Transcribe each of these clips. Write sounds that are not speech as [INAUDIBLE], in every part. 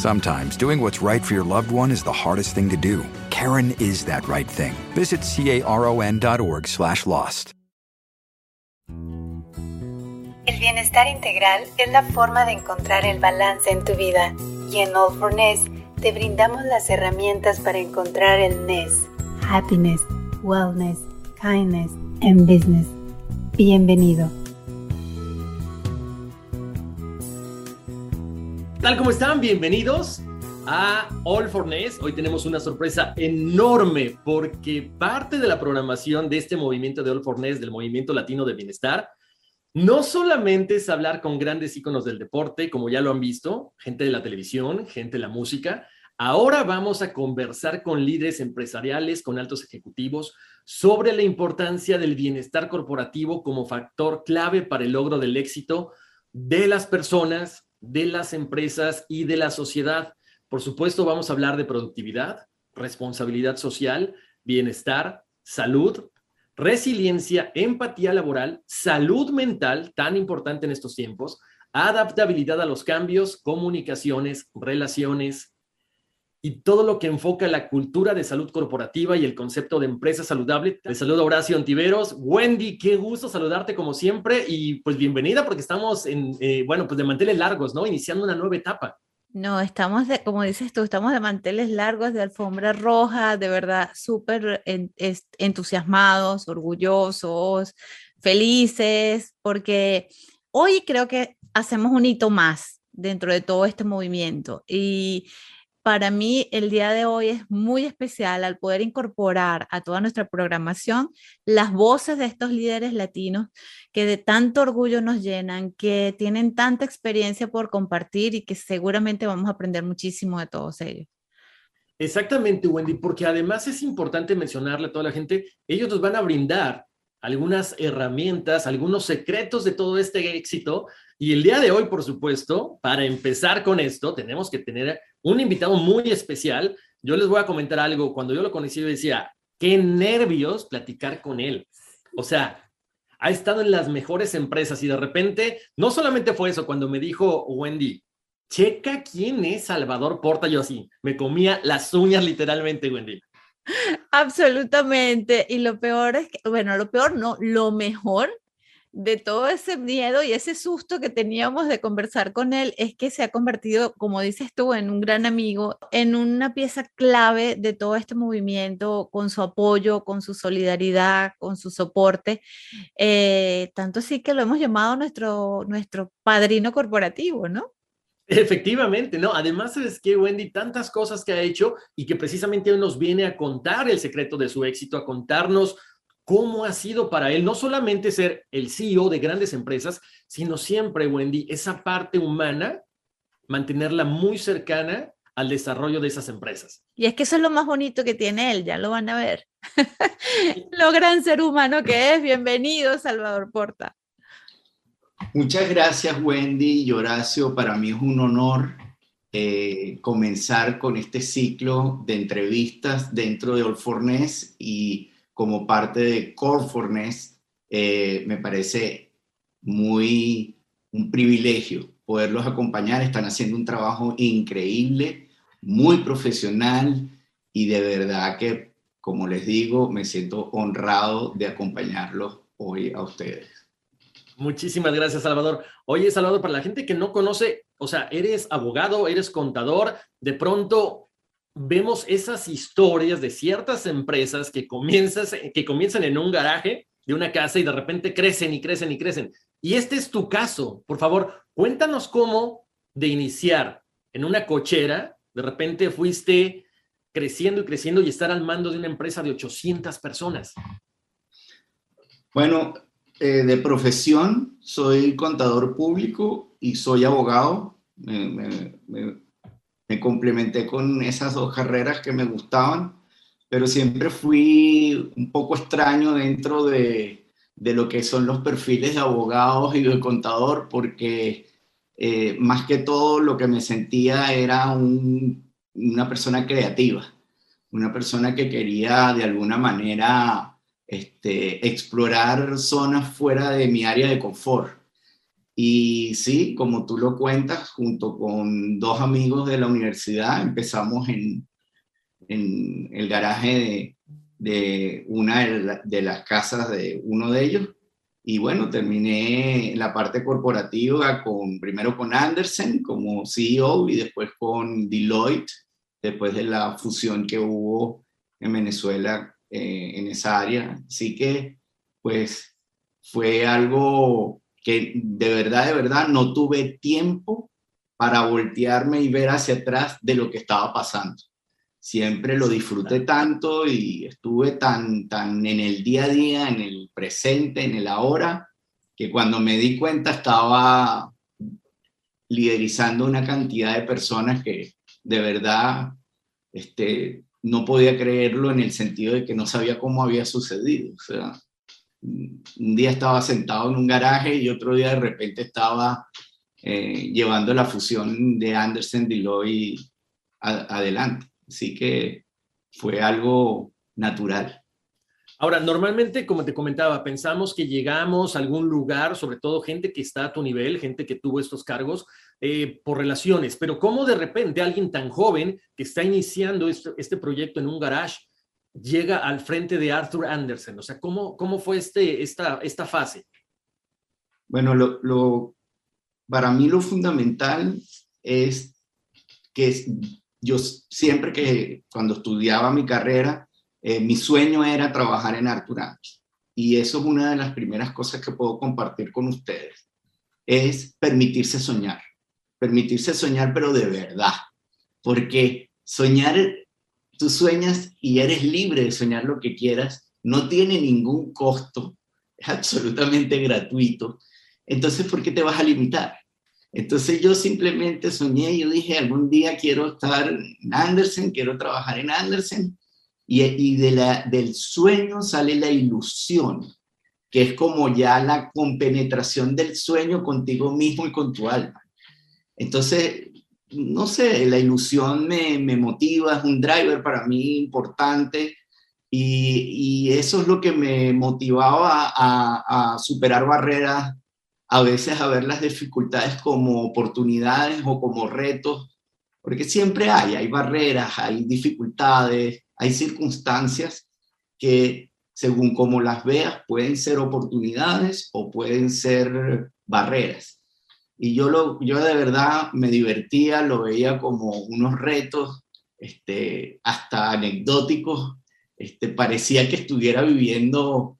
Sometimes doing what's right for your loved one is the hardest thing to do. Karen is that right thing. Visit caron.org slash lost. El bienestar integral es la forma de encontrar el balance en tu vida. Y en All for Ness te brindamos las herramientas para encontrar el Ness. Happiness, Wellness, Kindness and Business. Bienvenido. Tal? ¿Cómo están? Bienvenidos a All for Ness. Hoy tenemos una sorpresa enorme porque parte de la programación de este movimiento de All for Ness, del movimiento latino de bienestar, no solamente es hablar con grandes íconos del deporte, como ya lo han visto, gente de la televisión, gente de la música. Ahora vamos a conversar con líderes empresariales, con altos ejecutivos, sobre la importancia del bienestar corporativo como factor clave para el logro del éxito de las personas, de las empresas y de la sociedad. Por supuesto, vamos a hablar de productividad, responsabilidad social, bienestar, salud, resiliencia, empatía laboral, salud mental, tan importante en estos tiempos, adaptabilidad a los cambios, comunicaciones, relaciones, y todo lo que enfoca la cultura de salud corporativa y el concepto de empresa saludable. Les saludo Horacio Antiveros. Wendy, qué gusto saludarte como siempre y pues bienvenida porque estamos en, eh, bueno, pues de manteles largos, ¿no? Iniciando una nueva etapa. No, estamos de, como dices tú, estamos de manteles largos, de alfombra roja, de verdad súper entusiasmados, orgullosos, felices, porque hoy creo que hacemos un hito más dentro de todo este movimiento y para mí el día de hoy es muy especial al poder incorporar a toda nuestra programación las voces de estos líderes latinos que de tanto orgullo nos llenan, que tienen tanta experiencia por compartir y que seguramente vamos a aprender muchísimo de todos ellos. Exactamente, Wendy, porque además es importante mencionarle a toda la gente, ellos nos van a brindar algunas herramientas, algunos secretos de todo este éxito. Y el día de hoy, por supuesto, para empezar con esto, tenemos que tener un invitado muy especial. Yo les voy a comentar algo. Cuando yo lo conocí, yo decía, qué nervios platicar con él. O sea, ha estado en las mejores empresas y de repente, no solamente fue eso, cuando me dijo Wendy, checa quién es Salvador Porta, yo así, me comía las uñas literalmente, Wendy. Absolutamente. Y lo peor es que, bueno, lo peor no, lo mejor de todo ese miedo y ese susto que teníamos de conversar con él es que se ha convertido, como dices tú, en un gran amigo, en una pieza clave de todo este movimiento, con su apoyo, con su solidaridad, con su soporte. Eh, tanto así que lo hemos llamado nuestro, nuestro padrino corporativo, ¿no? Efectivamente, ¿no? Además, es que Wendy, tantas cosas que ha hecho y que precisamente hoy nos viene a contar el secreto de su éxito, a contarnos cómo ha sido para él no solamente ser el CEO de grandes empresas, sino siempre, Wendy, esa parte humana, mantenerla muy cercana al desarrollo de esas empresas. Y es que eso es lo más bonito que tiene él, ya lo van a ver. [LAUGHS] lo gran ser humano que es. Bienvenido, Salvador Porta. Muchas gracias, Wendy y Horacio. Para mí es un honor eh, comenzar con este ciclo de entrevistas dentro de Olfornés y como parte de Corforness, eh, me parece muy un privilegio poderlos acompañar. Están haciendo un trabajo increíble, muy profesional y de verdad que, como les digo, me siento honrado de acompañarlos hoy a ustedes. Muchísimas gracias, Salvador. Oye, Salvador, para la gente que no conoce, o sea, eres abogado, eres contador, de pronto vemos esas historias de ciertas empresas que, que comienzan en un garaje de una casa y de repente crecen y crecen y crecen. Y este es tu caso. Por favor, cuéntanos cómo de iniciar en una cochera, de repente fuiste creciendo y creciendo y estar al mando de una empresa de 800 personas. Bueno, eh, de profesión soy contador público y soy abogado. Me, complementé con esas dos carreras que me gustaban, pero siempre fui un poco extraño dentro de, de lo que son los perfiles de abogados y de contador, porque eh, más que todo lo que me sentía era una persona creativa, una persona que quería de alguna manera este, explorar zonas fuera de mi área de confort. Y sí, como tú lo cuentas, junto con dos amigos de la universidad, empezamos en, en el garaje de, de una de, las casas de uno de ellos. Y bueno, terminé la parte corporativa con, primero con Andersen como CEO y después con Deloitte, después de la fusión que hubo en Venezuela eh, en esa área. Así que, pues, fue algo que de verdad, de verdad, no tuve tiempo para voltearme y ver hacia atrás de lo que estaba pasando. Siempre lo disfruté tanto y estuve tan, tan en el día a día, en el presente, en el ahora, que cuando me di cuenta estaba liderizando una cantidad de personas que de verdad este, no podía creerlo en el sentido de que no sabía cómo había sucedido. O sea, un día estaba sentado en un garaje y otro día de repente estaba eh, llevando la fusión de Anderson Deloitte adelante. Así que fue algo natural. Ahora, normalmente, como te comentaba, pensamos que llegamos a algún lugar, sobre todo gente que está a tu nivel, gente que tuvo estos cargos, eh, por relaciones, pero ¿cómo de repente alguien tan joven que está iniciando este, este, proyecto en un garage llega al frente de Arthur Anderson? O sea, ¿cómo, cómo fue este, esta, esta fase? Bueno, lo, para mí lo fundamental es que yo siempre que cuando estudiaba mi carrera, eh, mi sueño era trabajar en Arthur Y eso es una de las primeras cosas que puedo compartir con ustedes, es permitirse soñar, permitirse soñar, pero de verdad, porque soñar, tú sueñas y eres libre de soñar lo que quieras, no tiene ningún costo, es absolutamente gratuito. Entonces, ¿por qué te vas a limitar? Entonces yo simplemente soñé, yo dije, algún día quiero estar en Andersen, quiero trabajar en Andersen, y, la, del sueño sale la ilusión, que es como ya la compenetración del sueño contigo mismo y con tu alma. Entonces, no sé, la ilusión me, motiva, es un driver para mí importante y, eso es lo que me motivaba a, a, superar barreras, a veces a ver las dificultades como oportunidades o como retos, porque siempre hay, hay barreras, hay dificultades, hay circunstancias que, según como las veas, pueden ser oportunidades o pueden ser barreras. Y yo, lo, yo de verdad me divertía, lo veía como unos retos, este, hasta anecdóticos. Este, parecía que estuviera viviendo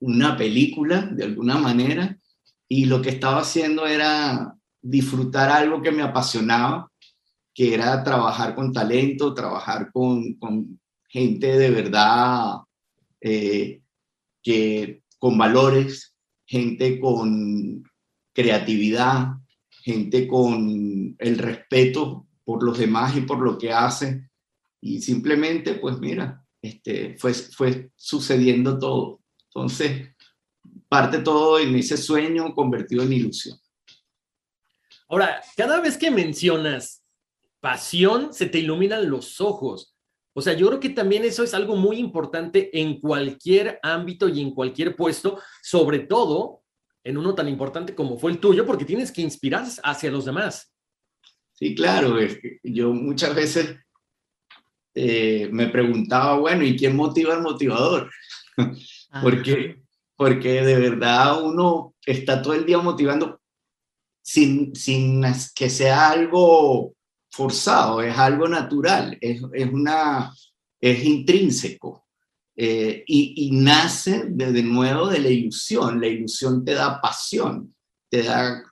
una película de alguna manera y lo que estaba haciendo era disfrutar algo que me apasionaba, que era trabajar con talento, trabajar con, con, gente de verdad eh, que con valores, gente con creatividad, gente con el respeto por los demás y por lo que hace. Y simplemente, pues mira, este, fue, fue sucediendo todo. Entonces, parte todo en ese sueño convertido en ilusión. Ahora, cada vez que mencionas pasión, se te iluminan los ojos. O sea, yo creo que también eso es algo muy importante en cualquier ámbito y en cualquier puesto, sobre todo en uno tan importante como fue el tuyo, porque tienes que inspirar hacia los demás. Sí, claro. Yo muchas veces eh, me preguntaba, bueno, ¿y quién motiva al motivador? [LAUGHS] porque, porque de verdad uno está todo el día motivando sin, sin que sea algo forzado, es algo natural, es, una, es intrínseco. Eh, y, nace de, nuevo de la ilusión. La ilusión te da pasión, te da,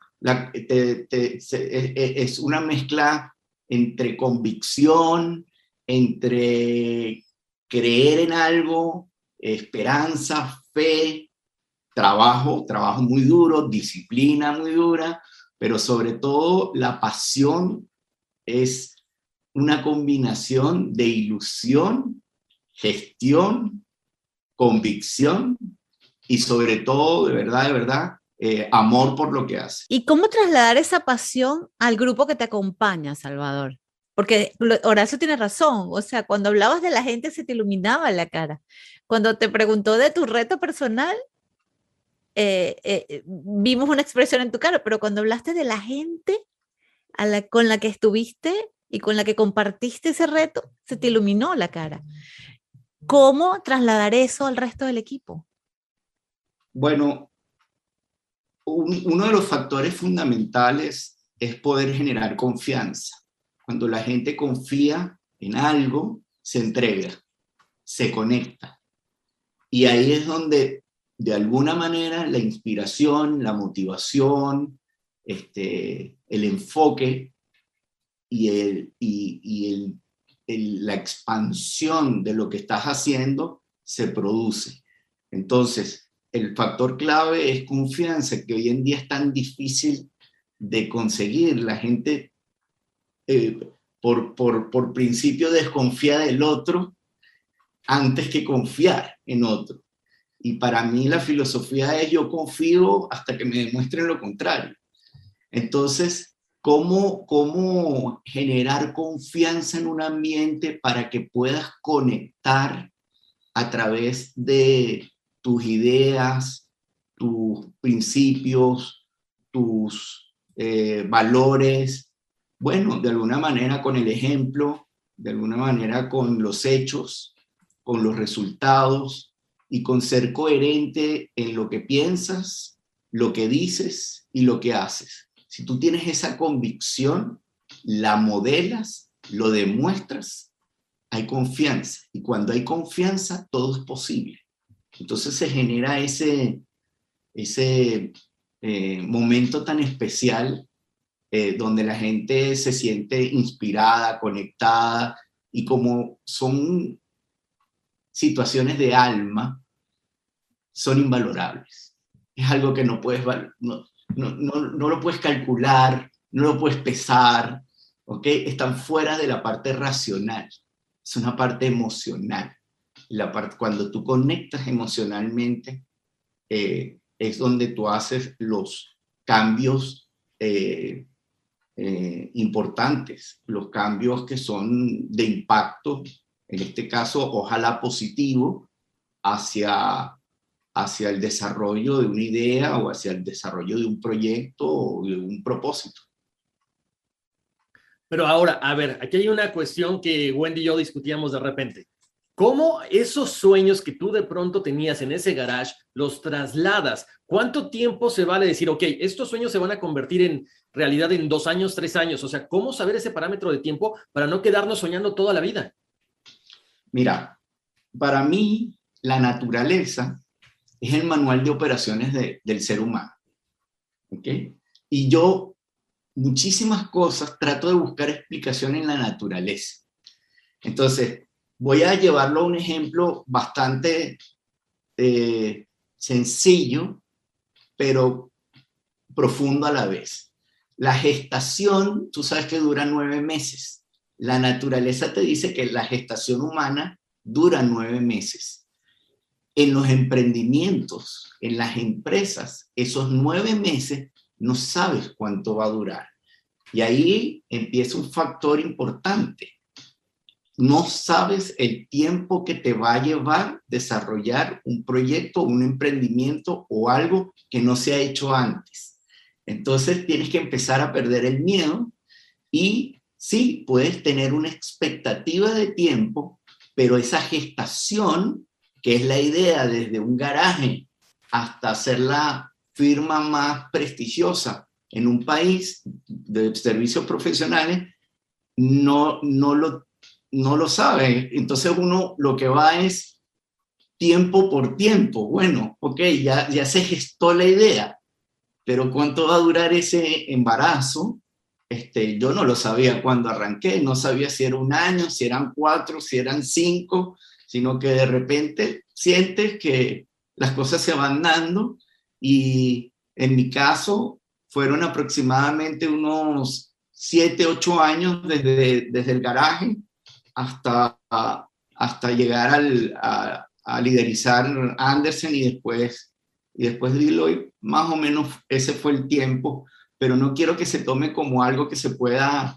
es una mezcla entre convicción, entre creer en algo, esperanza, fe, trabajo, trabajo muy duro, disciplina muy dura, pero sobre todo la pasión es una combinación de ilusión, gestión, convicción y sobre todo, de verdad, de verdad, eh, amor por lo que hace. ¿Y cómo trasladar esa pasión al grupo que te acompaña, Salvador? Porque Horacio tiene razón, o sea, cuando hablabas de la gente se te iluminaba la cara. Cuando te preguntó de tu reto personal, eh, eh, vimos una expresión en tu cara, pero cuando hablaste de la gente a la, con la que estuviste y con la que compartiste ese reto, se te iluminó la cara. ¿Cómo trasladar eso al resto del equipo? Bueno, uno de los factores fundamentales es poder generar confianza. Cuando la gente confía en algo, se entrega, se conecta. Y ahí es donde, de alguna manera, la inspiración, la motivación, este, el enfoque y, el, y, el, la expansión de lo que estás haciendo se produce. Entonces, el factor clave es confianza, que hoy en día es tan difícil de conseguir. La gente, eh, por, por, por principio, desconfía del otro antes que confiar en otro. Y para mí la filosofía es yo confío hasta que me demuestren lo contrario. Entonces, ¿cómo, cómo generar confianza en un ambiente para que puedas conectar a través de tus ideas, tus principios, tus eh, valores? Bueno, de alguna manera con el ejemplo, de alguna manera con los hechos, con los resultados y con ser coherente en lo que piensas, lo que dices y lo que haces. Si tú tienes esa convicción, la modelas, lo demuestras, hay confianza. Y cuando hay confianza, todo es posible. Entonces se genera ese, ese eh, momento tan especial eh, donde la gente se siente inspirada, conectada, y como son situaciones de alma, son invalorables. Es algo que no puedes, no, no, no, lo puedes calcular, no lo puedes pesar, ¿ok? Están fuera de la parte racional, es una parte emocional. La parte, cuando tú conectas emocionalmente, eh, es donde tú haces los cambios eh, eh, importantes, los cambios que son de impacto, en este caso, ojalá positivo, hacia hacia el desarrollo de una idea o hacia el desarrollo de un proyecto o de un propósito. Pero ahora, a ver, aquí hay una cuestión que Wendy y yo discutíamos de repente. ¿Cómo esos sueños que tú de pronto tenías en ese garage los trasladas? ¿Cuánto tiempo se vale decir, ok, estos sueños se van a convertir en realidad en dos años, tres años? O sea, ¿cómo saber ese parámetro de tiempo para no quedarnos soñando toda la vida? Mira, para mí la naturaleza es el manual de operaciones del ser humano. ¿Ok? Y yo muchísimas cosas trato de buscar explicación en la naturaleza. Entonces, voy a llevarlo a un ejemplo bastante eh, sencillo, pero profundo a la vez. La gestación, tú sabes que dura nueve meses. La naturaleza te dice que la gestación humana dura nueve meses en los emprendimientos, en las empresas, esos nueve meses no sabes cuánto va a durar. Y ahí empieza un factor importante. No sabes el tiempo que te va a llevar desarrollar un proyecto, un emprendimiento o algo que no se ha hecho antes. Entonces tienes que empezar a perder el miedo y sí, puedes tener una expectativa de tiempo, pero esa gestación que es la idea desde un garaje hasta ser la firma más prestigiosa en un país de servicios profesionales, no, no, lo, no lo sabe. Entonces uno lo que va es tiempo por tiempo. Bueno, ok, ya, ya se gestó la idea, pero ¿cuánto va a durar ese embarazo? Este, yo no lo sabía cuando arranqué, no sabía si era un año, si eran cuatro, si eran cinco, sino que de repente sientes que las cosas se van dando y en mi caso fueron aproximadamente unos siete, ocho años desde, desde el garaje hasta, hasta llegar al, a, a, liderizar Anderson y después, y después Deloitte. Más o menos ese fue el tiempo, pero no quiero que se tome como algo que se pueda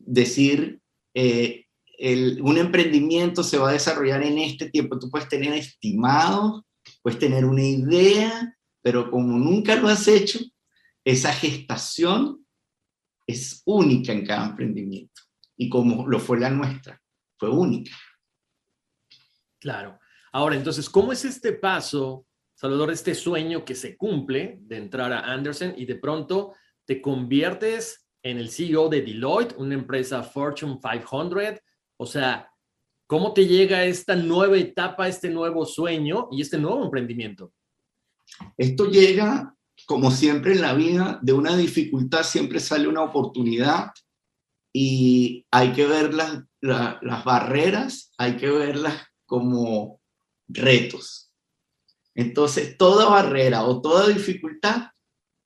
decir, eh, un emprendimiento se va a desarrollar en este tiempo. Tú puedes tener estimados, puedes tener una idea, pero como nunca lo has hecho, esa gestación es única en cada emprendimiento. Y como lo fue la nuestra, fue única. Claro. Ahora, entonces, ¿cómo es este paso, Salvador, este sueño que se cumple de entrar a Anderson y de pronto te conviertes en el CEO de Deloitte, una empresa Fortune 500? O sea, ¿cómo te llega esta nueva etapa, este nuevo sueño y este nuevo emprendimiento? Esto llega, como siempre en la vida, de una dificultad siempre sale una oportunidad y hay que ver las, las barreras, hay que verlas como retos. Entonces, toda barrera o toda dificultad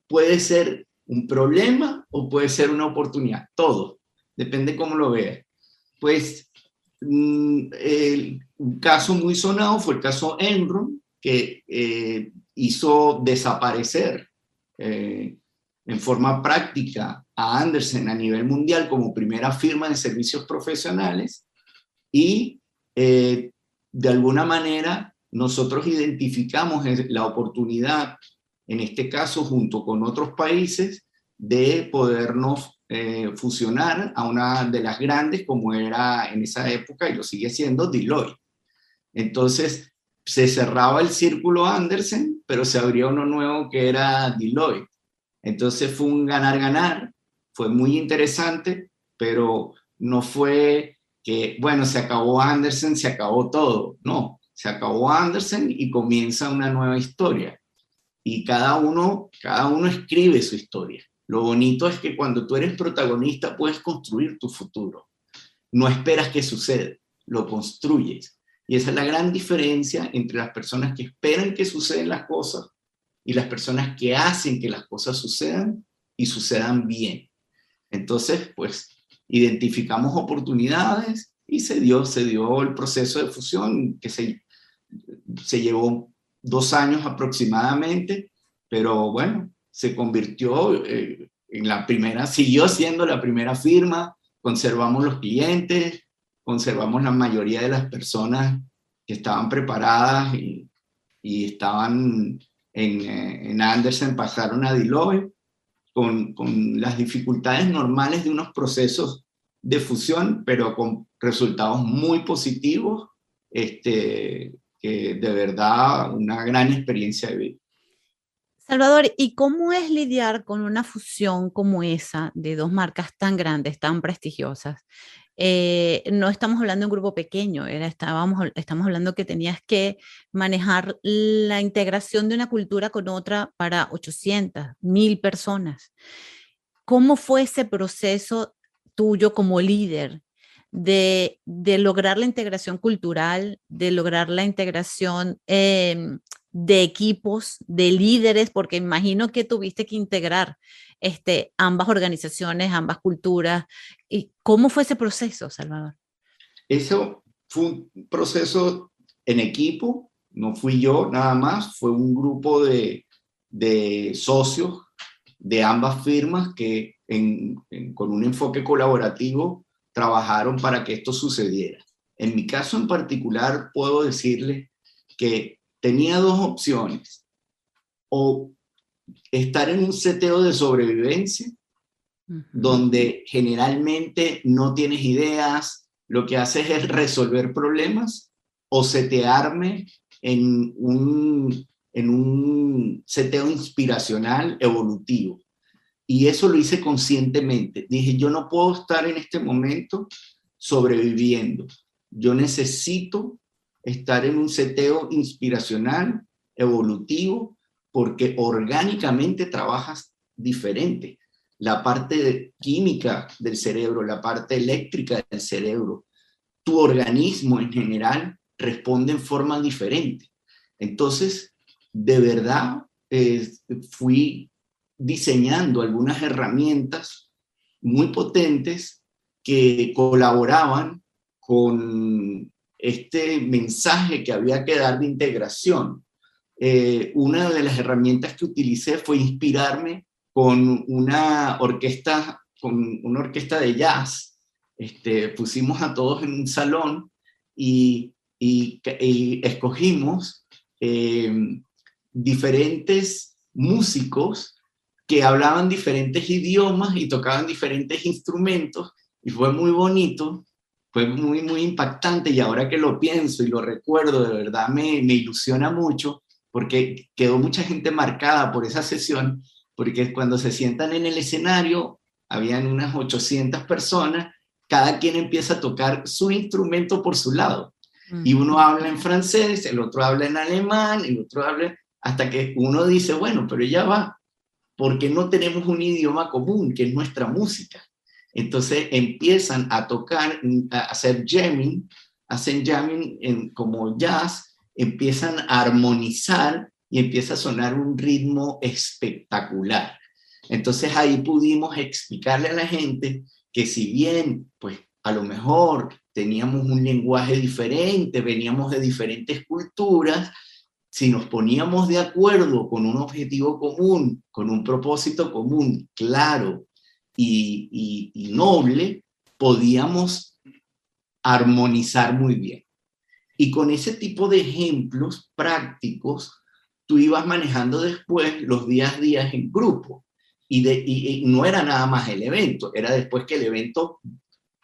puede ser un problema o puede ser una oportunidad. Todo, depende cómo lo veas. Pues el, un caso muy sonado fue el caso Enron, que eh, hizo desaparecer eh, en forma práctica a Andersen a nivel mundial como primera firma de servicios profesionales y eh, de alguna manera nosotros identificamos la oportunidad, en este caso junto con otros países, de podernos eh, fusionar a una de las grandes como era en esa época y lo sigue siendo Deloitte. Entonces, se cerraba el círculo Andersen, pero se abrió uno nuevo que era Deloitte. Entonces fue un ganar-ganar, fue muy interesante, pero no fue que, bueno, se acabó Andersen, se acabó todo. No, se acabó Andersen y comienza una nueva historia. Y cada uno, cada uno escribe su historia. Lo bonito es que cuando tú eres protagonista puedes construir tu futuro. No esperas que suceda, lo construyes. Y esa es la gran diferencia entre las personas que esperan que sucedan las cosas y las personas que hacen que las cosas sucedan y sucedan bien. Entonces, pues, identificamos oportunidades y se dio, se dio el proceso de fusión que se, se llevó dos años aproximadamente, pero bueno, se convirtió eh, en la primera, siguió siendo la primera firma, conservamos los clientes, conservamos la mayoría de las personas que estaban preparadas y, y estaban en, eh, en, Anderson, pasaron a Deloitte con, con las dificultades normales de unos procesos de fusión, pero con resultados muy positivos, este, que de verdad una gran experiencia de vida. Salvador, ¿y cómo es lidiar con una fusión como esa de dos marcas tan grandes, tan prestigiosas? Eh, no estamos hablando de un grupo pequeño, estábamos, estamos hablando que tenías que manejar la integración de una cultura con otra para 800, 1000 personas. ¿Cómo fue ese proceso tuyo como líder de, lograr la integración cultural, de lograr la integración eh, de equipos, de líderes, porque imagino que tuviste que integrar este, ambas organizaciones, ambas culturas. ¿Y cómo fue ese proceso, Salvador? Eso fue un proceso en equipo, no fui yo nada más, fue un grupo de, de socios de ambas firmas que con un enfoque colaborativo trabajaron para que esto sucediera. En mi caso en particular, puedo decirle que tenía dos opciones. O estar en un seteo de sobrevivencia, donde generalmente no tienes ideas, lo que haces es resolver problemas, o setearme en un, en un seteo inspiracional evolutivo. Y eso lo hice conscientemente. Dije, yo no puedo estar en este momento sobreviviendo. Yo necesito estar en un seteo inspiracional, evolutivo, porque orgánicamente trabajas diferente. La parte química del cerebro, la parte eléctrica del cerebro, tu organismo en general responde en forma diferente. Entonces, de verdad, eh, fui diseñando algunas herramientas muy potentes que colaboraban con este mensaje que había que dar de integración. Eh, una de las herramientas que utilicé fue inspirarme con una orquesta, con una orquesta de jazz. Este, pusimos a todos en un salón y, y, escogimos eh, diferentes músicos que hablaban diferentes idiomas y tocaban diferentes instrumentos y fue muy bonito, fue muy, muy impactante y ahora que lo pienso y lo recuerdo, de verdad me, me ilusiona mucho porque quedó mucha gente marcada por esa sesión, porque cuando se sientan en el escenario, habían unas 800 personas, cada quien empieza a tocar su instrumento por su lado. Y uno habla en francés, el otro habla en alemán, el otro habla, hasta que uno dice, bueno, pero ya va, porque no tenemos un idioma común, que es nuestra música. Entonces empiezan a tocar, a hacer jamming, hacen jamming como jazz, empiezan a armonizar y empieza a sonar un ritmo espectacular. Entonces ahí pudimos explicarle a la gente que si bien, pues a lo mejor teníamos un lenguaje diferente, veníamos de diferentes culturas, si nos poníamos de acuerdo con un objetivo común, con un propósito común, claro y, noble, podíamos armonizar muy bien. Y con ese tipo de ejemplos prácticos, tú ibas manejando después los días días en grupo. Y, de, y, no era nada más el evento, era después que el evento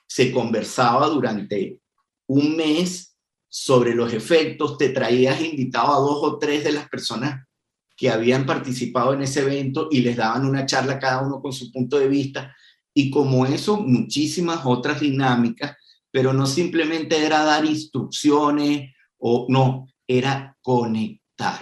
se conversaba durante un mes sobre los efectos, te traías invitado a dos o tres de las personas que habían participado en ese evento y les daban una charla cada uno con su punto de vista. Y como eso, muchísimas otras dinámicas, pero no simplemente era dar instrucciones o no, era conectar.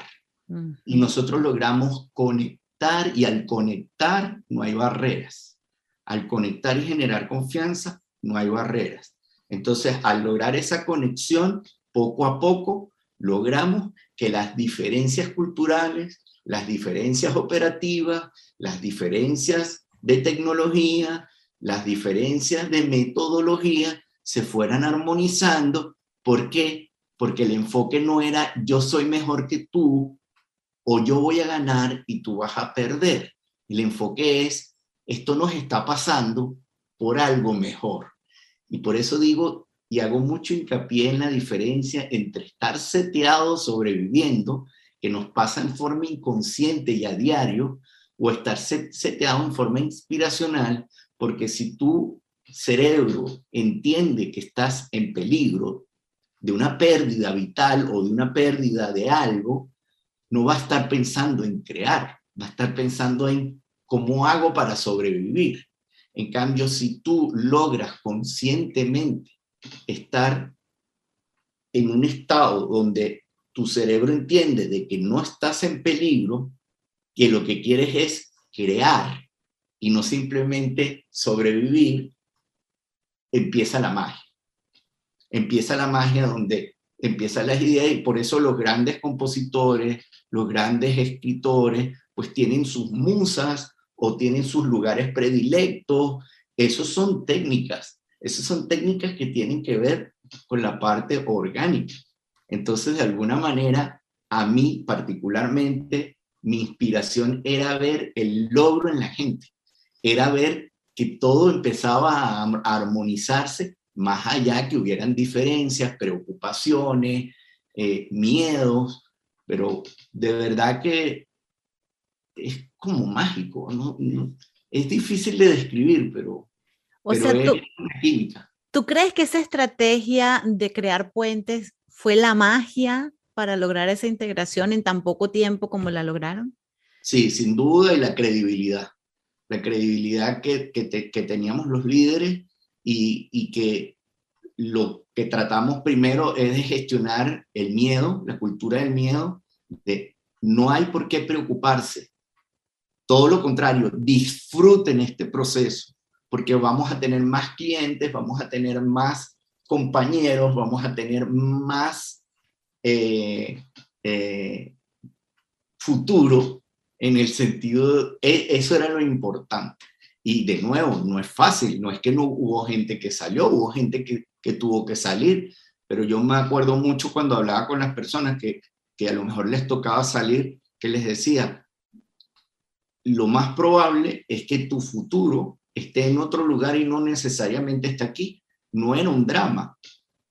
Y nosotros logramos conectar y al conectar no hay barreras. Al conectar y generar confianza no hay barreras. Entonces, al lograr esa conexión, poco a poco logramos que las diferencias culturales, las diferencias operativas, las diferencias de tecnología, las diferencias de metodología se fueran armonizando. ¿Por qué? Porque el enfoque no era yo soy mejor que tú o yo voy a ganar y tú vas a perder. El enfoque es esto nos está pasando por algo mejor. Y por eso digo, y hago mucho hincapié en la diferencia entre estar seteado sobreviviendo, que nos pasa en forma inconsciente y a diario, o estar seteado en forma inspiracional, porque si tu cerebro entiende que estás en peligro de una pérdida vital o de una pérdida de algo, no va a estar pensando en crear, va a estar pensando en cómo hago para sobrevivir. En cambio, si tú logras conscientemente estar en un estado donde tu cerebro entiende de que no estás en peligro, que lo que quieres es crear y no simplemente sobrevivir, empieza la magia. Empieza la magia donde empiezan las ideas y por eso los grandes compositores, los grandes escritores, pues tienen sus musas o tienen sus lugares predilectos. Esos son técnicas esas son técnicas que tienen que ver con la parte orgánica. Entonces, de alguna manera, a mí particularmente, mi inspiración era ver el logro en la gente, era ver que todo empezaba a armonizarse más allá que hubieran diferencias, preocupaciones, eh, miedos, pero de verdad que es como mágico, ¿no? Es difícil de describir, pero o sea, tú, crees que esa estrategia de crear puentes fue la magia para lograr esa integración en tan poco tiempo como la lograron? Sí, sin duda, y la credibilidad. la credibilidad que, que, teníamos los líderes y, y, que lo que tratamos primero es de gestionar el miedo, la cultura del miedo, de no hay por qué preocuparse. Todo lo contrario, disfruten este proceso, porque vamos a tener más clientes, vamos a tener más compañeros, vamos a tener más eh, eh, futuro en el sentido, e, eso era lo importante. Y de nuevo, no es fácil, no es que no hubo gente que salió, hubo gente que, que tuvo que salir, pero yo me acuerdo mucho cuando hablaba con las personas que, que a lo mejor les tocaba salir, que les decía, lo más probable es que tu futuro esté en otro lugar y no necesariamente esté aquí. No era un drama,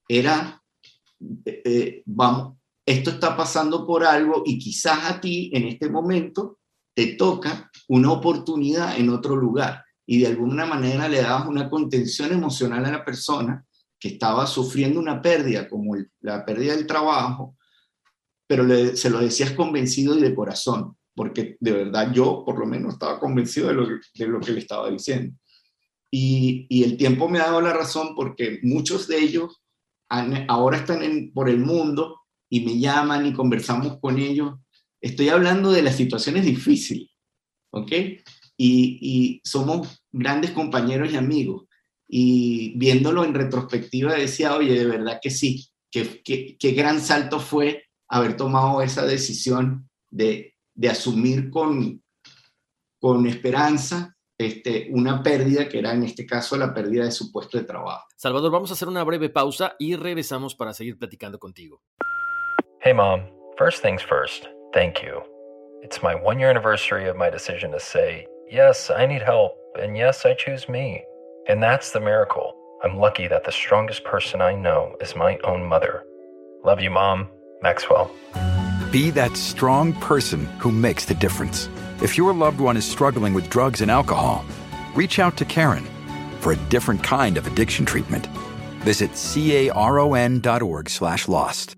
era, eh, eh, vamos, esto está pasando por algo y quizás a ti en este momento te toca una oportunidad en otro lugar y de alguna manera le dabas una contención emocional a la persona que estaba sufriendo una pérdida, como la pérdida del trabajo, pero se lo decías convencido y de corazón, porque de verdad yo por lo menos estaba convencido de lo, de lo que le estaba diciendo. Y, el tiempo me ha dado la razón porque muchos de ellos ahora están por el mundo y me llaman y conversamos con ellos. Estoy hablando de las situaciones difíciles, ¿ok? Y, somos grandes compañeros y amigos. Y viéndolo en retrospectiva decía, oye, de verdad que sí, que, que gran salto fue haber tomado esa decisión de, de asumir con, con esperanza este, una pérdida que era en este caso la pérdida de su puesto de trabajo. Salvador, vamos a hacer una breve pausa y regresamos para seguir platicando contigo. Hey, Mom. First things first, thank you. It's my one year anniversary of my decision to say, yes, I need help, and yes, I choose me. And that's the miracle. I'm lucky that the strongest person I know is my own mother. Love you, Mom. Maxwell. Be that strong person who makes the difference. If your loved one is struggling with drugs and alcohol, reach out to Karen for a different kind of addiction treatment. Visit caron.org slash lost.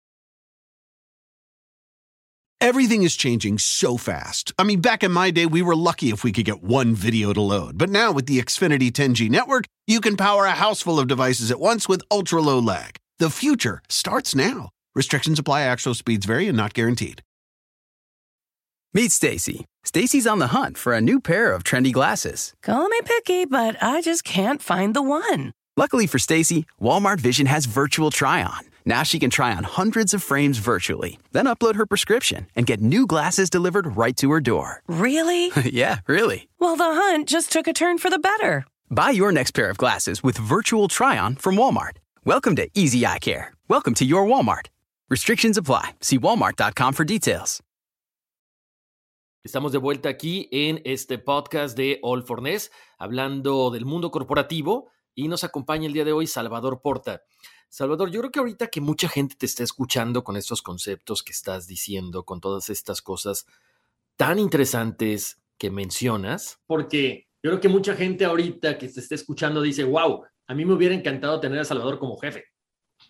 Everything is changing so fast. I mean, back in my day, we were lucky if we could get one video to load. But now with the Xfinity 10G network, you can power a house full of devices at once with ultra low lag. The future starts now. Restrictions apply, actual speeds vary and not guaranteed. Meet Stacy. Stacy's on the hunt for a new pair of trendy glasses. Call me picky, but I just can't find the one. Luckily for Stacy, Walmart Vision has virtual try on. Now she can try on hundreds of frames virtually, then upload her prescription and get new glasses delivered right to her door. Really? [LAUGHS] yeah, really. Well, the hunt just took a turn for the better. Buy your next pair of glasses with virtual try on from Walmart. Welcome to Easy Eye Care. Welcome to your Walmart. Restrictions apply. See walmart.com for details. Estamos de vuelta aquí en este podcast de All for Ness, hablando del mundo corporativo y nos acompaña el día de hoy Salvador Porta. Salvador, yo creo que ahorita que mucha gente te está escuchando con estos conceptos que estás diciendo, con todas estas cosas tan interesantes que mencionas. Porque yo creo que mucha gente ahorita que te está escuchando dice, wow, a mí me hubiera encantado tener a Salvador como jefe,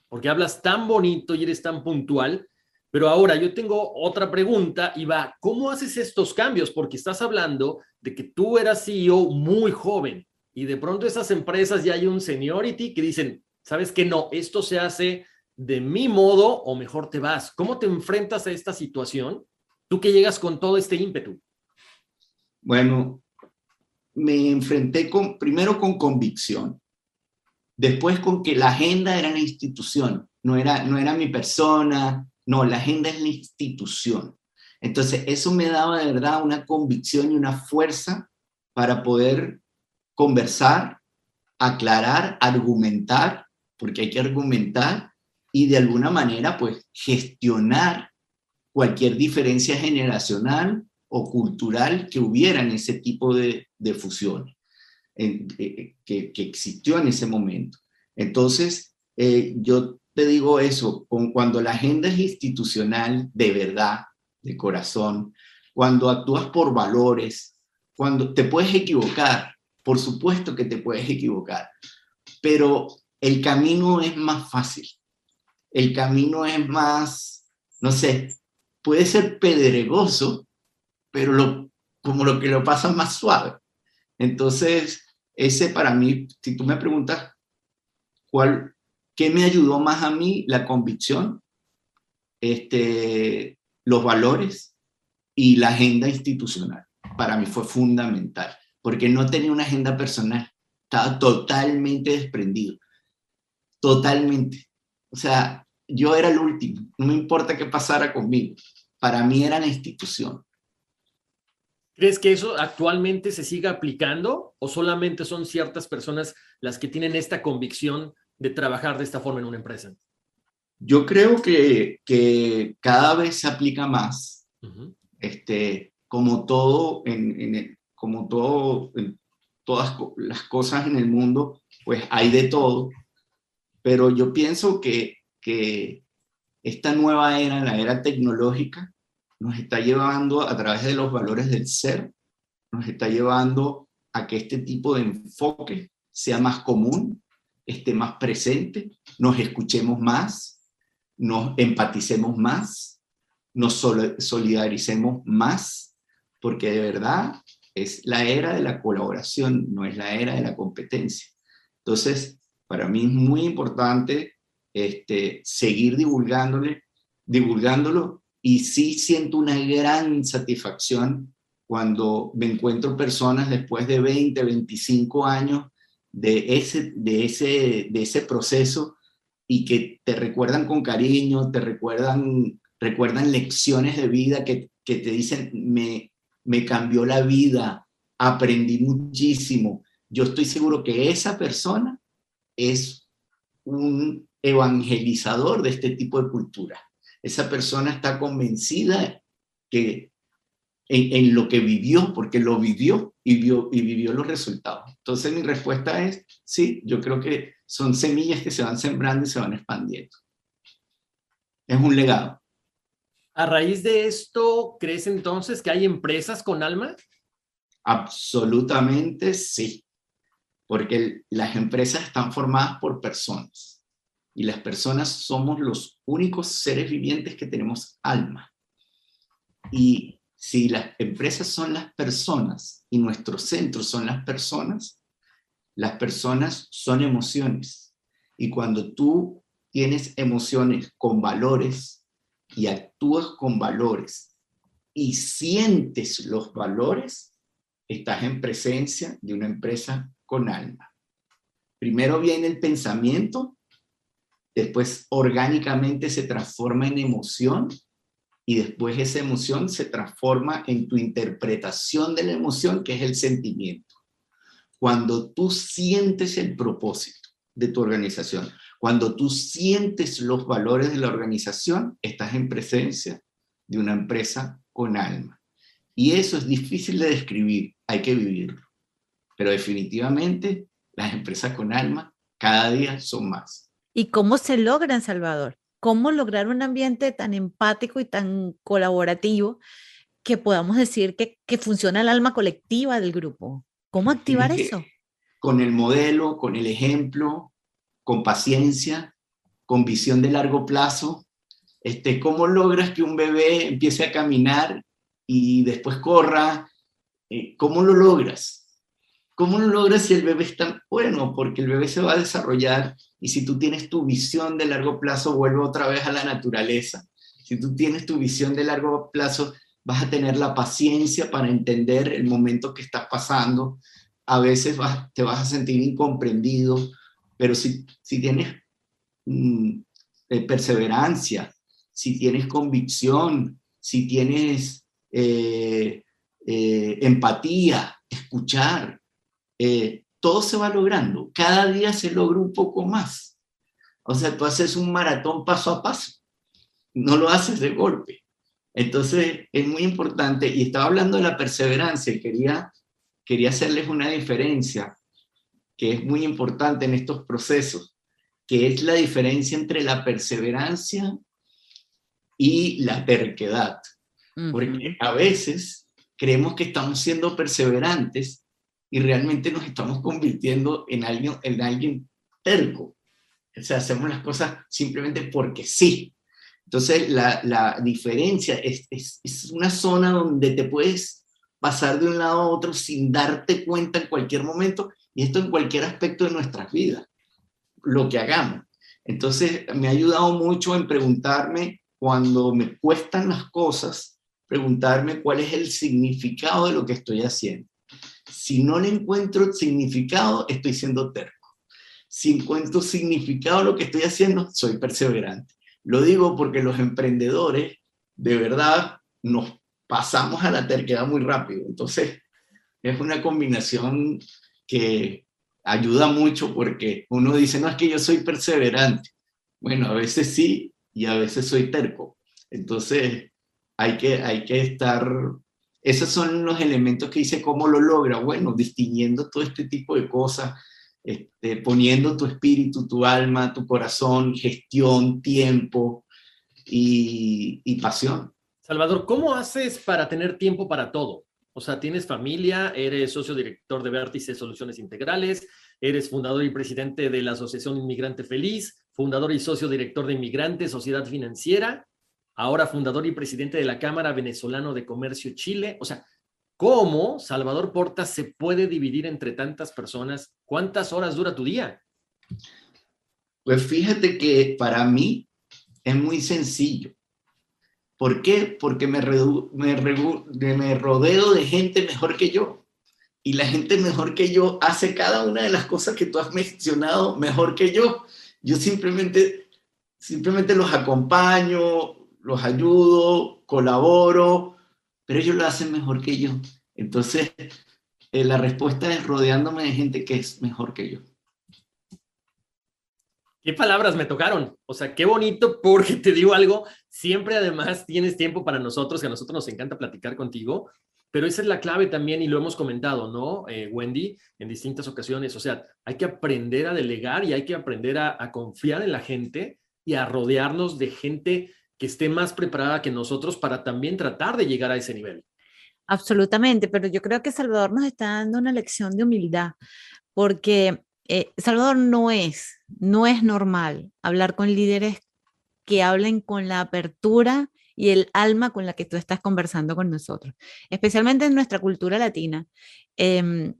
porque hablas tan bonito y eres tan puntual. Pero ahora yo tengo otra pregunta y va, ¿cómo haces estos cambios? Porque estás hablando de que tú eras CEO muy joven y de pronto esas empresas ya hay un seniority que dicen, sabes que no, esto se hace de mi modo o mejor te vas. ¿Cómo te enfrentas a esta situación? Tú que llegas con todo este ímpetu. Bueno, me enfrenté con, primero con convicción, después con que la agenda era la institución, no era, no era mi persona, no, la agenda es la institución. Entonces, eso me daba de verdad una convicción y una fuerza para poder conversar, aclarar, argumentar porque hay que argumentar y de alguna manera pues gestionar cualquier diferencia generacional o cultural que hubiera en ese tipo de, de fusiones eh, eh, que, que, existió en ese momento. Entonces, eh, yo te digo eso, con, cuando la agenda es institucional de verdad, de corazón, cuando actúas por valores, cuando te puedes equivocar, por supuesto que te puedes equivocar, pero el camino es más fácil, el camino es más, no sé, puede ser pedregoso, pero lo, como lo que lo pasa más suave. Entonces, ese para mí, si tú me preguntas cuál, qué me ayudó más a mí, la convicción, este, los valores y la agenda institucional. Para mí fue fundamental, porque no tenía una agenda personal, estaba totalmente desprendido, totalmente. O sea, yo era el último, no me importa qué pasara conmigo, para mí era la institución. ¿Crees que eso actualmente se siga aplicando o solamente son ciertas personas las que tienen esta convicción de trabajar de esta forma en una empresa? Yo creo que, que cada vez se aplica más. este, como todo, en, en, como todo, en todas las cosas en el mundo, pues hay de todo. Pero yo pienso que, que esta nueva era, la era tecnológica, nos está llevando a través de los valores del ser, nos está llevando a que este tipo de enfoque sea más común, esté más presente, nos escuchemos más, nos empaticemos más, nos solidaricemos más, porque de verdad es la era de la colaboración, no es la era de la competencia. Entonces, para mí es muy importante este, seguir divulgándole, divulgándolo y sí siento una gran satisfacción cuando me encuentro personas después de 20, 25 años de ese, de ese, de ese proceso y que te recuerdan con cariño, te recuerdan, recuerdan lecciones de vida que, que te dicen, me, me cambió la vida, aprendí muchísimo. Yo estoy seguro que esa persona es un evangelizador de este tipo de cultura esa persona está convencida que en, lo que vivió, porque lo vivió y, vio, y vivió los resultados. Entonces mi respuesta es, sí, yo creo que son semillas que se van sembrando y se van expandiendo. Es un legado. A raíz de esto, ¿crees entonces que hay empresas con alma? Absolutamente sí, porque las empresas están formadas por personas y las personas somos los únicos seres vivientes que tenemos alma. Y si las empresas son las personas y nuestros centros son las personas, las personas son emociones. Y cuando tú tienes emociones con valores y actúas con valores y sientes los valores, estás en presencia de una empresa con alma. Primero viene el pensamiento después orgánicamente se transforma en emoción y después esa emoción se transforma en tu interpretación de la emoción, que es el sentimiento. Cuando tú sientes el propósito de tu organización, cuando tú sientes los valores de la organización, estás en presencia de una empresa con alma. Y eso es difícil de describir, hay que vivirlo. Pero definitivamente las empresas con alma cada día son más. ¿Y cómo se logra en Salvador? ¿Cómo lograr un ambiente tan empático y tan colaborativo que podamos decir que, que funciona el alma colectiva del grupo? ¿Cómo activar eso? Con el modelo, con el ejemplo, con paciencia, con visión de largo plazo. Este, ¿Cómo logras que un bebé empiece a caminar y después corra? Eh, ¿Cómo lo logras? ¿Cómo lo logras si el bebé está bueno? Porque el bebé se va a desarrollar y si tú tienes tu visión de largo plazo, vuelve otra vez a la naturaleza. Si tú tienes tu visión de largo plazo, vas a tener la paciencia para entender el momento que estás pasando. A veces te vas a sentir incomprendido, pero si, si tienes mm, eh, perseverancia, si tienes convicción, si tienes eh, eh, empatía, escuchar, eh, todo se va logrando. Cada día se logra un poco más. O sea, tú haces un maratón paso a paso. No lo haces de golpe. Entonces, es muy importante, y estaba hablando de la perseverancia, y quería, quería hacerles una diferencia que es muy importante en estos procesos, que es la diferencia entre la perseverancia y la terquedad. Porque a veces creemos que estamos siendo perseverantes y realmente nos estamos convirtiendo en alguien, en alguien terco. O sea, hacemos las cosas simplemente porque sí. Entonces, la, la diferencia es, es, es, una zona donde te puedes pasar de un lado a otro sin darte cuenta en cualquier momento, y esto en cualquier aspecto de nuestras vidas, lo que hagamos. Entonces, me ha ayudado mucho en preguntarme cuando me cuestan las cosas, preguntarme cuál es el significado de lo que estoy haciendo. Si no le encuentro significado, estoy siendo terco. Si encuentro significado lo que estoy haciendo, soy perseverante. Lo digo porque los emprendedores, de verdad, nos pasamos a la terquedad muy rápido. Entonces, es una combinación que ayuda mucho porque uno dice, no, es que yo soy perseverante. Bueno, a veces sí y a veces soy terco. Entonces, hay que, hay que estar, esos son los elementos que dice cómo lo logra. Bueno, distinguiendo todo este tipo de cosas, este, poniendo tu espíritu, tu alma, tu corazón, gestión, tiempo y, y pasión. Salvador, ¿cómo haces para tener tiempo para todo? O sea, tienes familia, eres socio director de Vértice Soluciones Integrales, eres fundador y presidente de la Asociación Inmigrante Feliz, fundador y socio director de Inmigrante Sociedad Financiera, ahora fundador y presidente de la Cámara Venezolano de Comercio Chile. O sea, ¿Cómo Salvador Porta se puede dividir entre tantas personas? ¿Cuántas horas dura tu día? Pues fíjate que para mí es muy sencillo. ¿Por qué? Porque me, me, me rodeo de gente mejor que yo. Y la gente mejor que yo hace cada una de las cosas que tú has mencionado mejor que yo. Yo simplemente, simplemente los acompaño, los ayudo, colaboro, pero ellos lo hacen mejor que yo. Entonces, eh, la respuesta es rodeándome de gente que es mejor que yo. Qué palabras me tocaron. O sea, qué bonito porque te digo algo, siempre además tienes tiempo para nosotros, que a nosotros nos encanta platicar contigo, pero esa es la clave también y lo hemos comentado, ¿no, eh, Wendy? En distintas ocasiones. O sea, hay que aprender a delegar y hay que aprender a, a confiar en la gente y a rodearnos de gente que esté más preparada que nosotros para también tratar de llegar a ese nivel. Absolutamente, pero yo creo que Salvador nos está dando una lección de humildad, porque eh, Salvador no es, no es normal hablar con líderes que hablen con la apertura y el alma con la que tú estás conversando con nosotros, especialmente en nuestra cultura latina. Em,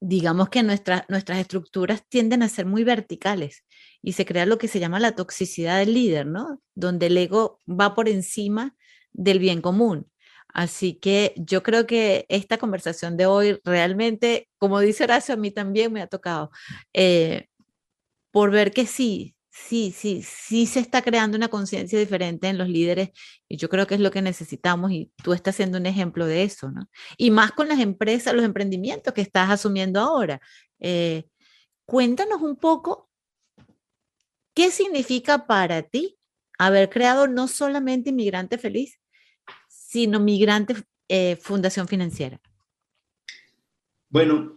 digamos que nuestras estructuras tienden a ser muy verticales y se crea lo que se llama la toxicidad del líder, ¿no? Donde el ego va por encima del bien común. Así que yo creo que esta conversación de hoy realmente, como dice Horacio, a mí también me ha tocado, eh, por ver que sí, sí, sí, sí se está creando una conciencia diferente en los líderes y yo creo que es lo que necesitamos y tú estás siendo un ejemplo de eso, ¿no? Y más con las empresas, los emprendimientos que estás asumiendo ahora. Eh, cuéntanos un poco ¿Qué significa para ti haber creado no solamente Inmigrante Feliz, sino Migrante eh, Fundación Financiera? Bueno,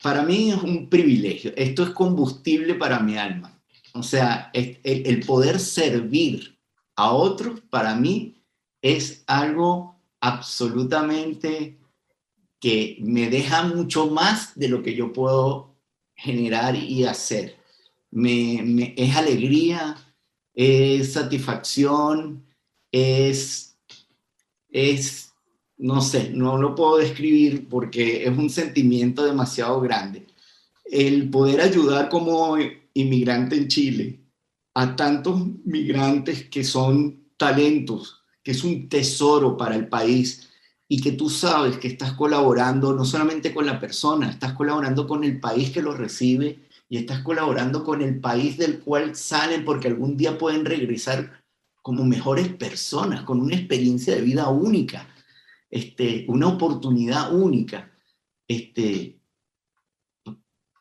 para mí es un privilegio. Esto es combustible para mi alma. O sea, el poder servir a otros para mí es algo absolutamente que me deja mucho más de lo que yo puedo generar y hacer es alegría, es satisfacción, es, es, no sé, no lo puedo describir porque es un sentimiento demasiado grande. El poder ayudar como inmigrante en Chile a tantos migrantes que son talentos, que es un tesoro para el país y que tú sabes que estás colaborando no solamente con la persona, estás colaborando con el país que lo recibe y estás colaborando con el país del cual salen porque algún día pueden regresar como mejores personas, con una experiencia de vida única, este, una oportunidad única. Este,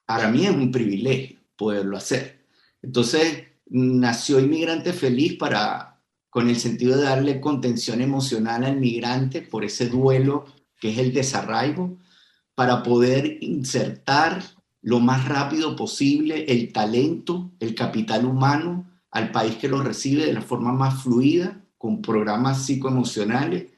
para mí es un privilegio poderlo hacer. Entonces, nació Inmigrante Feliz para, con el sentido de darle contención emocional al migrante por ese duelo que es el desarraigo, para poder insertar lo más rápido posible el talento, el capital humano al país que lo recibe de la forma más fluida, con programas psicoemocionales.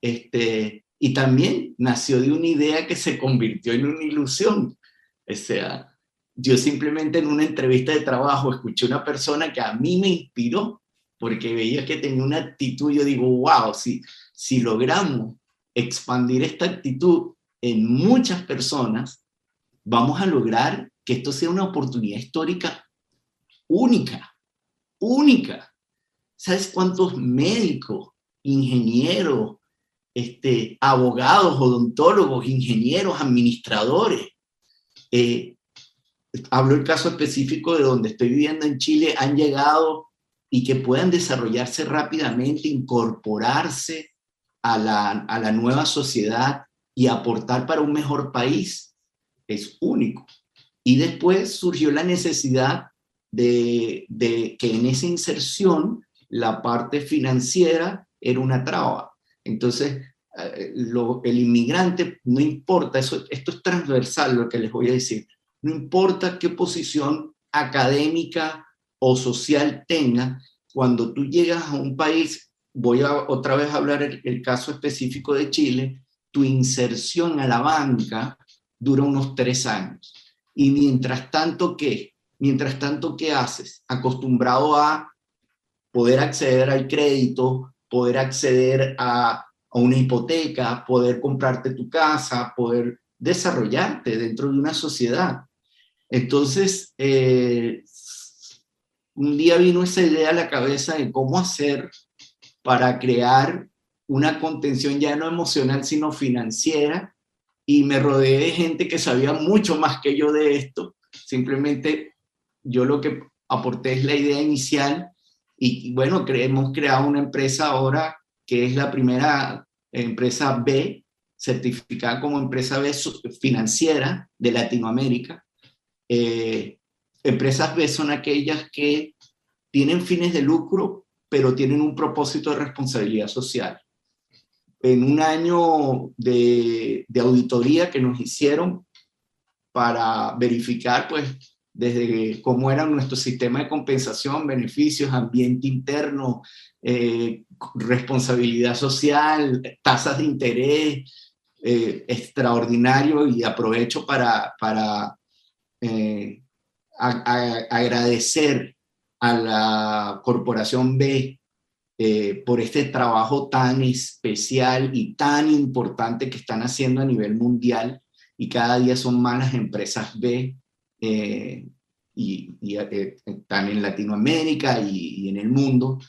Este, y también nació de una idea que se convirtió en una ilusión. O sea, yo simplemente en una entrevista de trabajo escuché una persona que a mí me inspiró porque veía que tenía una actitud, yo digo, wow, si, si logramos expandir esta actitud en muchas personas, vamos a lograr que esto sea una oportunidad histórica única, única. ¿Sabes cuántos médicos, ingenieros, este, abogados, odontólogos, ingenieros, administradores? Eh, hablo el caso específico de donde estoy viviendo en Chile, han llegado y que puedan desarrollarse rápidamente, incorporarse a la, a la nueva sociedad y aportar para un mejor país, es único. Y después surgió la necesidad de, que en esa inserción la parte financiera era una traba. Entonces, eh, el inmigrante, no importa, eso, esto es transversal lo que les voy a decir, no importa qué posición académica o social tenga, cuando tú llegas a un país, voy a otra vez a hablar el, el caso específico de Chile, tu inserción a la banca dura unos tres años. Y mientras tanto, ¿qué? Mientras tanto, ¿qué haces? Acostumbrado a poder acceder al crédito, poder acceder a, a una hipoteca, poder comprarte tu casa, poder desarrollarte dentro de una sociedad. Entonces, eh, un día vino esa idea a la cabeza de cómo hacer para crear una contención ya no emocional, sino financiera, y me rodeé de gente que sabía mucho más que yo de esto. Simplemente yo lo que aporté es la idea inicial y bueno, hemos creado una empresa ahora que es la primera empresa B, certificada como empresa B financiera de Latinoamérica, eh, empresas B son aquellas que tienen fines de lucro, pero tienen un propósito de responsabilidad social. En un año de, auditoría que nos hicieron para verificar, pues, desde cómo era nuestro sistema de compensación, beneficios, ambiente interno, eh, responsabilidad social, tasas de interés, eh, extraordinario y aprovecho para, para eh, agradecer a la Corporación B eh, por este trabajo tan especial y tan importante que están haciendo a nivel mundial y cada día son más las empresas B eh, y, están en Latinoamérica y, y, en el mundo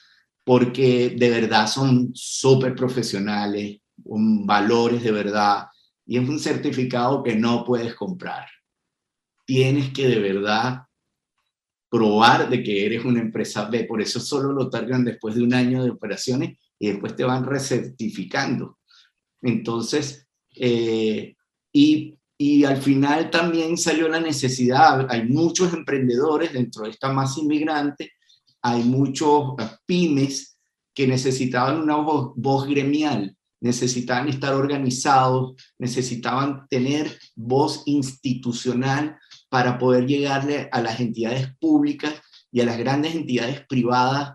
porque de verdad son súper profesionales, con valores de verdad y es un certificado que no puedes comprar. Tienes que de verdad probar de que eres una empresa B. Por eso solo lo targan después de un año de operaciones y después te van recertificando. Entonces, eh, y, y, al final también salió la necesidad, hay muchos emprendedores dentro de esta masa inmigrante, hay muchos pymes que necesitaban una voz, voz gremial, necesitaban estar organizados, necesitaban tener voz institucional para poder llegarle a las entidades públicas y a las grandes entidades privadas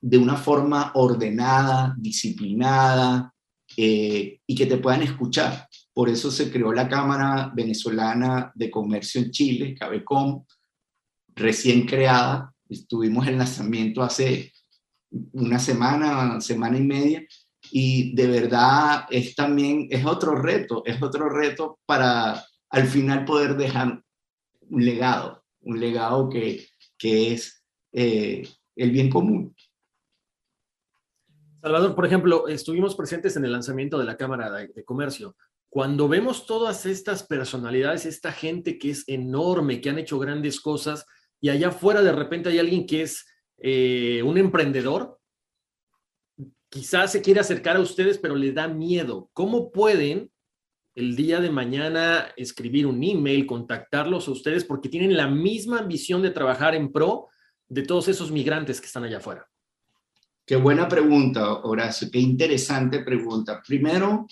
de una forma ordenada, disciplinada eh, y que te puedan escuchar. Por eso se creó la Cámara Venezolana de Comercio en Chile, CABECOM, recién creada. Estuvimos en lanzamiento hace una semana, semana y media, y de verdad es también, es otro reto, es otro reto para al final poder dejar un legado, un legado que, que es eh, el bien común. Salvador, por ejemplo, estuvimos presentes en el lanzamiento de la Cámara de, Comercio. Cuando vemos todas estas personalidades, esta gente que es enorme, que han hecho grandes cosas, y allá afuera de repente hay alguien que es eh, un emprendedor, quizás se quiere acercar a ustedes, pero le da miedo. ¿Cómo pueden el día de mañana escribir un email, contactarlos a ustedes porque tienen la misma ambición de trabajar en pro de todos esos migrantes que están allá afuera. Qué buena pregunta, Horacio, qué interesante pregunta. Primero,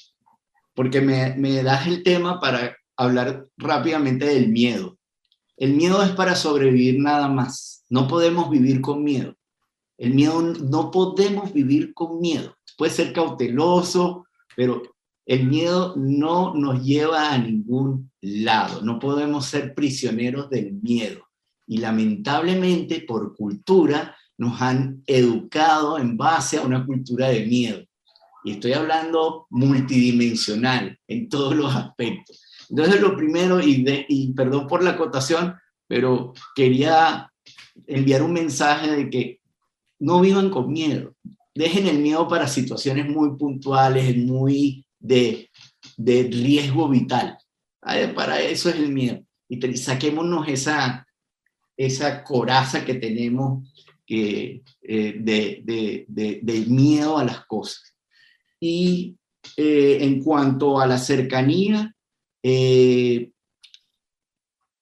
porque me, me das el tema para hablar rápidamente del miedo. El miedo es para sobrevivir nada más. No podemos vivir con miedo. El miedo, no podemos vivir con miedo. Puede ser cauteloso, pero el miedo no nos lleva a ningún lado. No podemos ser prisioneros del miedo. Y lamentablemente, por cultura, nos han educado en base a una cultura de miedo. Y estoy hablando multidimensional en todos los aspectos. Entonces, lo primero, y, y perdón por la acotación, pero quería enviar un mensaje de que no vivan con miedo. Dejen el miedo para situaciones muy puntuales, muy de, de riesgo vital. Para eso es el miedo. Y saquémonos esa, esa coraza que tenemos eh, de, de, miedo a las cosas. Y eh, en cuanto a la cercanía, eh,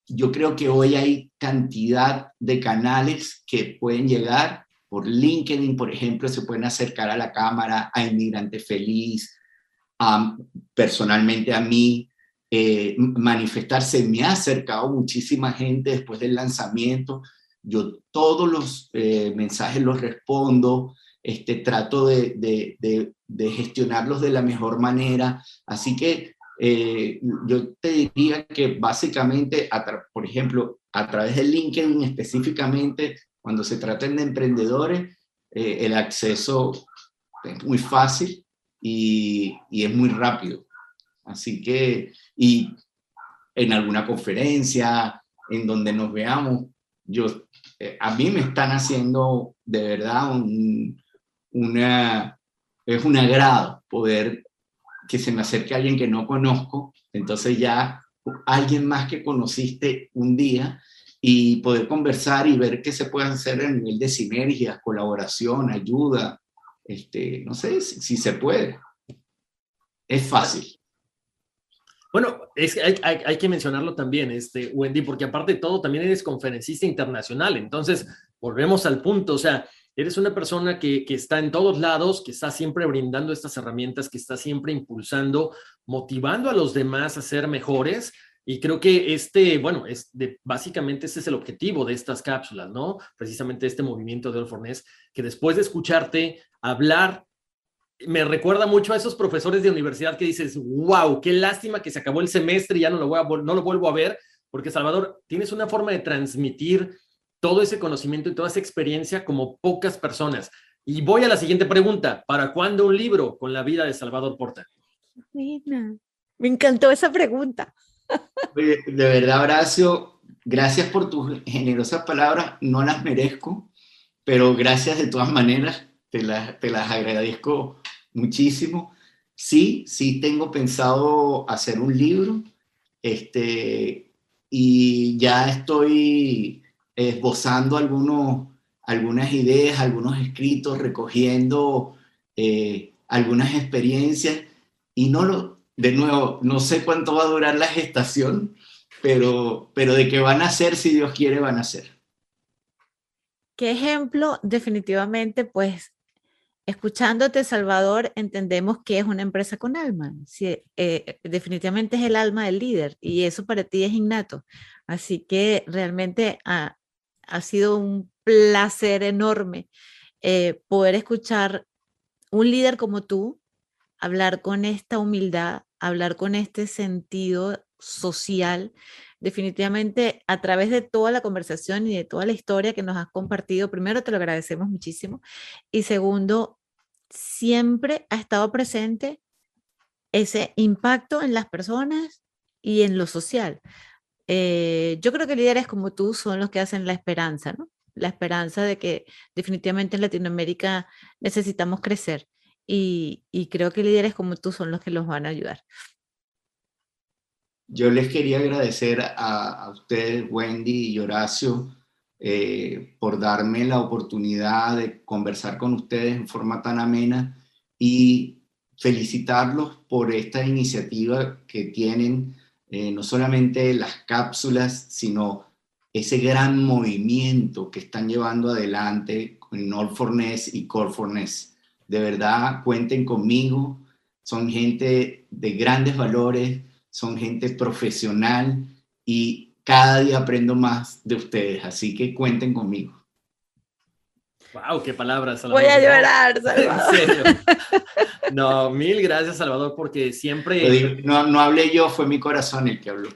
yo creo que hoy hay cantidad de canales que pueden llegar. Por LinkedIn, por ejemplo, se pueden acercar a la cámara, a Inmigrante Feliz, personalmente a mí, manifestarse. Me ha acercado muchísima gente después del lanzamiento yo todos los eh, mensajes los respondo, este, trato de, gestionarlos de la mejor manera. Así que eh, yo te diría que básicamente, por ejemplo, a través de LinkedIn específicamente, cuando se tratan de emprendedores, eh, el acceso es muy fácil y, es muy rápido. Así que, y en alguna conferencia, en donde nos veamos, yo eh, a mí me están haciendo de verdad un, una, es un agrado poder que se me acerque alguien que no conozco, entonces ya alguien más que conociste un día y poder conversar y ver qué se puede hacer a nivel de sinergia, colaboración, ayuda, este, no sé si, si se puede. Es fácil. Bueno, es, hay, hay, hay, que mencionarlo también, este, Wendy, porque aparte de todo, también eres conferencista internacional. Entonces, volvemos al punto, o sea, eres una persona que, que, está en todos lados, que está siempre brindando estas herramientas, que está siempre impulsando, motivando a los demás a ser mejores. Y creo que este, bueno, es de, básicamente ese es el objetivo de estas cápsulas, ¿no? Precisamente este movimiento de Olfornés, que después de escucharte hablar me recuerda mucho a esos profesores de universidad que dices, wow, qué lástima que se acabó el semestre y ya no lo, voy a, no lo vuelvo a ver, porque Salvador, tienes una forma de transmitir todo ese conocimiento y toda esa experiencia como pocas personas. Y voy a la siguiente pregunta, ¿para cuándo un libro con la vida de Salvador Porta? Me encantó esa pregunta. [LAUGHS] de verdad, Horacio, gracias por tus generosas palabras, no las merezco, pero gracias de todas maneras, te las, te las agradezco muchísimo. Sí, sí tengo pensado hacer un libro, este, y ya estoy esbozando algunos, algunas ideas, algunos escritos, recogiendo eh, algunas experiencias, y no lo, de nuevo, no sé cuánto va a durar la gestación, pero, pero de que van a ser, si Dios quiere, van a ser. ¿Qué ejemplo definitivamente, pues, Escuchándote, Salvador, entendemos que es una empresa con alma. Sí, eh, definitivamente es el alma del líder y eso para ti es innato. Así que realmente ha, sido un placer enorme eh, poder escuchar un líder como tú hablar con esta humildad, hablar con este sentido social. Definitivamente, a través de toda la conversación y de toda la historia que nos has compartido, primero te lo agradecemos muchísimo y segundo, siempre ha estado presente ese impacto en las personas y en lo social. Eh, yo creo que líderes como tú son los que hacen la esperanza. La esperanza de que definitivamente en Latinoamérica necesitamos crecer y, y creo que líderes como tú son los que los van a ayudar. Yo les quería agradecer a, ustedes, Wendy y Horacio, eh, por darme la oportunidad de conversar con ustedes en forma tan amena y felicitarlos por esta iniciativa que tienen, eh, no solamente las cápsulas, sino ese gran movimiento que están llevando adelante en All Forness y Core Forness. De verdad, cuenten conmigo. Son gente de grandes valores, son gente profesional y cada día aprendo más de ustedes. Así que cuenten conmigo. Wow, qué palabras, Salvador. Voy a llorar, Salvador. En serio. No, mil gracias, Salvador, porque siempre. No, no hablé yo, fue mi corazón el que habló.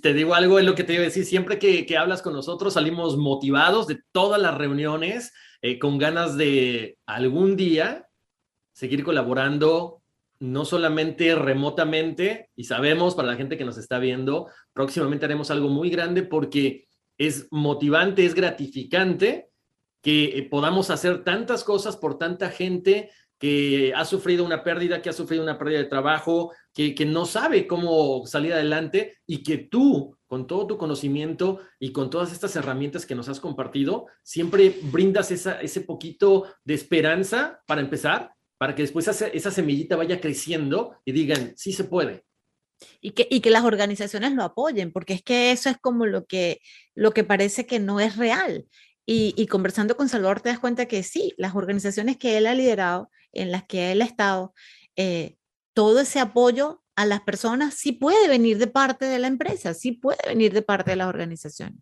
Te digo algo, es lo que te iba a decir. Siempre que, que hablas con nosotros, salimos motivados de todas las reuniones, eh, con ganas de algún día seguir colaborando, no solamente remotamente, y sabemos para la gente que nos está viendo, próximamente haremos algo muy grande porque es motivante, es gratificante que eh, podamos hacer tantas cosas por tanta gente que ha sufrido una pérdida, que ha sufrido una pérdida de trabajo, que, que, no sabe cómo salir adelante y que tú, con todo tu conocimiento y con todas estas herramientas que nos has compartido, siempre brindas esa, ese poquito de esperanza para empezar, para que después esa, semillita vaya creciendo y digan, sí se puede. Y que, y que las organizaciones lo apoyen, porque es que eso es como lo que, lo que parece que no es real. Y, conversando con Salvador te das cuenta que sí, las organizaciones que él ha liderado, en las que él ha estado, eh, todo ese apoyo a las personas sí puede venir de parte de la empresa, sí puede venir de parte de las organizaciones.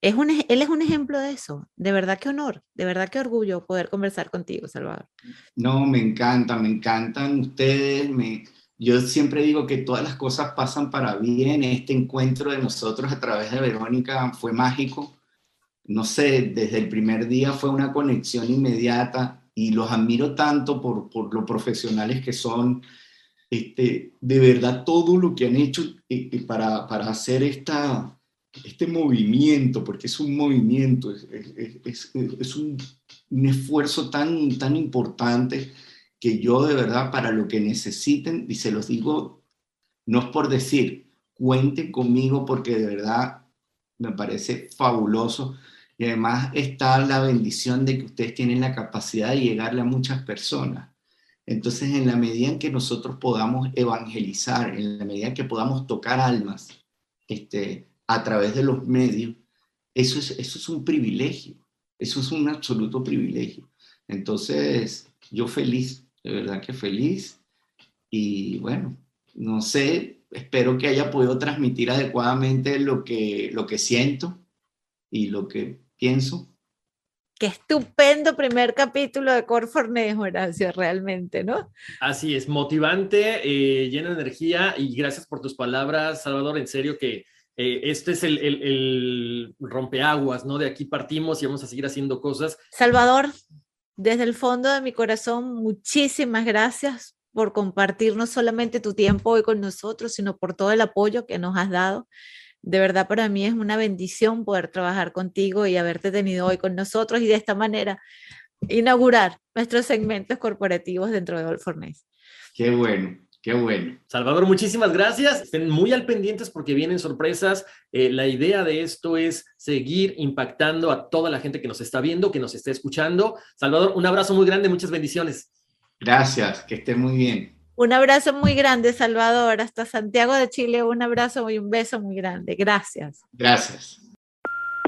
Es un, él es un ejemplo de eso. De verdad que honor, de verdad que orgullo poder conversar contigo, Salvador. No, me encanta, me encantan ustedes. Me, yo siempre digo que todas las cosas pasan para bien. Este encuentro de nosotros a través de Verónica fue mágico no sé, desde el primer día fue una conexión inmediata y los admiro tanto por, por lo profesionales que son. Este, de verdad, todo lo que han hecho para, para hacer esta, este movimiento, porque es un movimiento, es, es, es un, un, esfuerzo tan, tan importante que yo de verdad, para lo que necesiten, y se los digo, no es por decir, cuenten conmigo porque de verdad me parece fabuloso y además está la bendición de que ustedes tienen la capacidad de llegarle a muchas personas. Entonces, en la medida en que nosotros podamos evangelizar, en la medida en que podamos tocar almas este, a través de los medios, eso es, eso es un privilegio, eso es un absoluto privilegio. Entonces, yo feliz, de verdad que feliz. Y bueno, no sé, espero que haya podido transmitir adecuadamente lo que, lo que siento y lo que pienso. Qué estupendo primer capítulo de Corfornejo, Horacio, realmente, ¿no? Así es, motivante, eh, lleno de energía y gracias por tus palabras, Salvador, en serio que eh, este es el, el, rompeaguas, ¿no? De aquí partimos y vamos a seguir haciendo cosas. Salvador, desde el fondo de mi corazón, muchísimas gracias por compartir no solamente tu tiempo hoy con nosotros, sino por todo el apoyo que nos has dado. De verdad para mí es una bendición poder trabajar contigo y haberte tenido hoy con nosotros y de esta manera inaugurar nuestros segmentos corporativos dentro de All Qué bueno, Qué bueno. Salvador, muchísimas gracias. Estén muy al pendientes porque vienen sorpresas. Eh, la idea de esto es seguir impactando a toda la gente que nos está viendo, que nos está escuchando. Salvador, un abrazo muy grande, muchas bendiciones. Gracias, que esté muy bien. Un abrazo muy grande, Salvador, hasta Santiago de Chile. Un abrazo y un beso muy grande. Gracias. Gracias.